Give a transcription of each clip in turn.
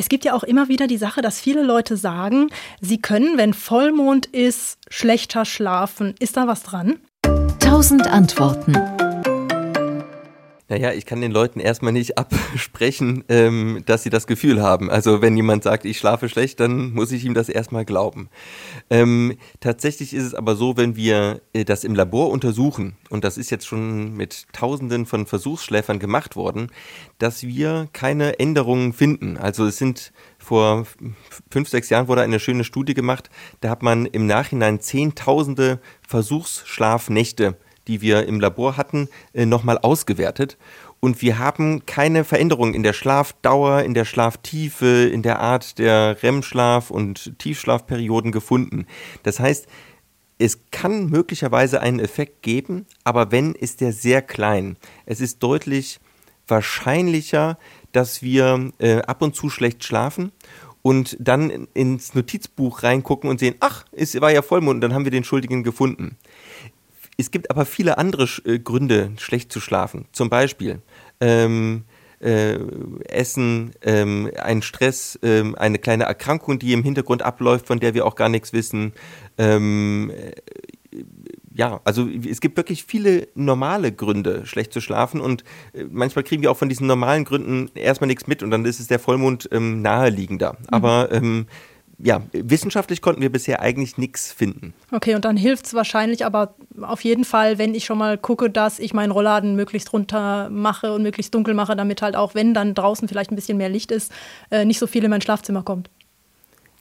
Es gibt ja auch immer wieder die Sache, dass viele Leute sagen, sie können, wenn Vollmond ist, schlechter schlafen. Ist da was dran? Tausend Antworten. Naja, ich kann den Leuten erstmal nicht absprechen, ähm, dass sie das Gefühl haben. Also wenn jemand sagt, ich schlafe schlecht, dann muss ich ihm das erstmal glauben. Ähm, tatsächlich ist es aber so, wenn wir äh, das im Labor untersuchen, und das ist jetzt schon mit Tausenden von Versuchsschläfern gemacht worden, dass wir keine Änderungen finden. Also es sind vor fünf, sechs Jahren wurde eine schöne Studie gemacht, da hat man im Nachhinein Zehntausende Versuchsschlafnächte die wir im Labor hatten, äh, nochmal ausgewertet. Und wir haben keine Veränderung in der Schlafdauer, in der Schlaftiefe, in der Art der REM-Schlaf- und Tiefschlafperioden gefunden. Das heißt, es kann möglicherweise einen Effekt geben, aber wenn, ist der sehr klein. Es ist deutlich wahrscheinlicher, dass wir äh, ab und zu schlecht schlafen und dann ins Notizbuch reingucken und sehen, ach, es war ja Vollmond, dann haben wir den Schuldigen gefunden. Es gibt aber viele andere äh, Gründe, schlecht zu schlafen. Zum Beispiel ähm, äh, Essen, ähm, ein Stress, ähm, eine kleine Erkrankung, die im Hintergrund abläuft, von der wir auch gar nichts wissen. Ähm, äh, ja, also es gibt wirklich viele normale Gründe, schlecht zu schlafen und äh, manchmal kriegen wir auch von diesen normalen Gründen erstmal nichts mit und dann ist es der Vollmond ähm, naheliegender. Mhm. Aber ähm, ja, wissenschaftlich konnten wir bisher eigentlich nichts finden. Okay, und dann hilft es wahrscheinlich aber auf jeden Fall, wenn ich schon mal gucke, dass ich meinen Rollladen möglichst runter mache und möglichst dunkel mache, damit halt auch, wenn dann draußen vielleicht ein bisschen mehr Licht ist, äh, nicht so viel in mein Schlafzimmer kommt.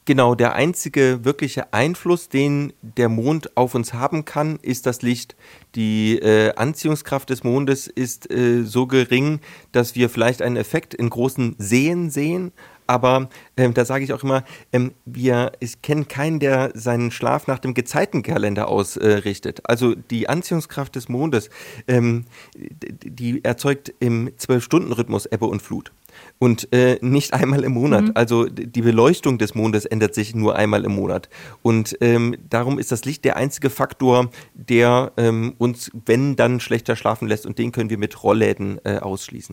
Genau, der einzige wirkliche Einfluss, den der Mond auf uns haben kann, ist das Licht. Die äh, Anziehungskraft des Mondes ist äh, so gering, dass wir vielleicht einen Effekt in großen Seen sehen, aber ähm, da sage ich auch immer, ähm, wir, ich kenne keinen, der seinen Schlaf nach dem Gezeitenkalender ausrichtet. Äh, also die Anziehungskraft des Mondes, ähm, die erzeugt im Zwölf-Stunden-Rhythmus Ebbe und Flut und äh, nicht einmal im Monat. Mhm. Also die Beleuchtung des Mondes ändert sich nur einmal im Monat. Und ähm, darum ist das Licht der einzige Faktor, der ähm, uns, wenn dann, schlechter schlafen lässt. Und den können wir mit Rollläden äh, ausschließen.